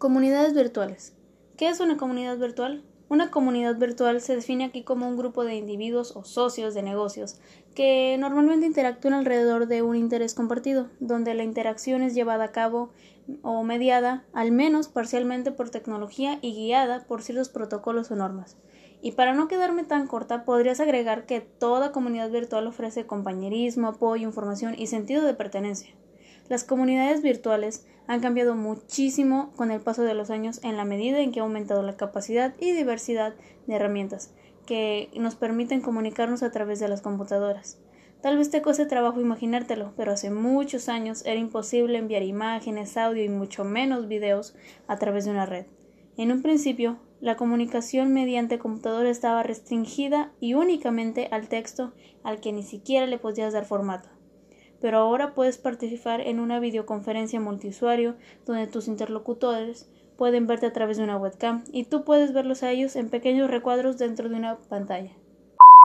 Comunidades virtuales. ¿Qué es una comunidad virtual? Una comunidad virtual se define aquí como un grupo de individuos o socios de negocios que normalmente interactúan alrededor de un interés compartido, donde la interacción es llevada a cabo o mediada, al menos parcialmente por tecnología y guiada por ciertos protocolos o normas. Y para no quedarme tan corta, podrías agregar que toda comunidad virtual ofrece compañerismo, apoyo, información y sentido de pertenencia. Las comunidades virtuales han cambiado muchísimo con el paso de los años en la medida en que ha aumentado la capacidad y diversidad de herramientas que nos permiten comunicarnos a través de las computadoras. Tal vez te cueste trabajo imaginártelo, pero hace muchos años era imposible enviar imágenes, audio y mucho menos videos a través de una red. En un principio, la comunicación mediante computador estaba restringida y únicamente al texto al que ni siquiera le podías dar formato pero ahora puedes participar en una videoconferencia multiusuario donde tus interlocutores pueden verte a través de una webcam y tú puedes verlos a ellos en pequeños recuadros dentro de una pantalla.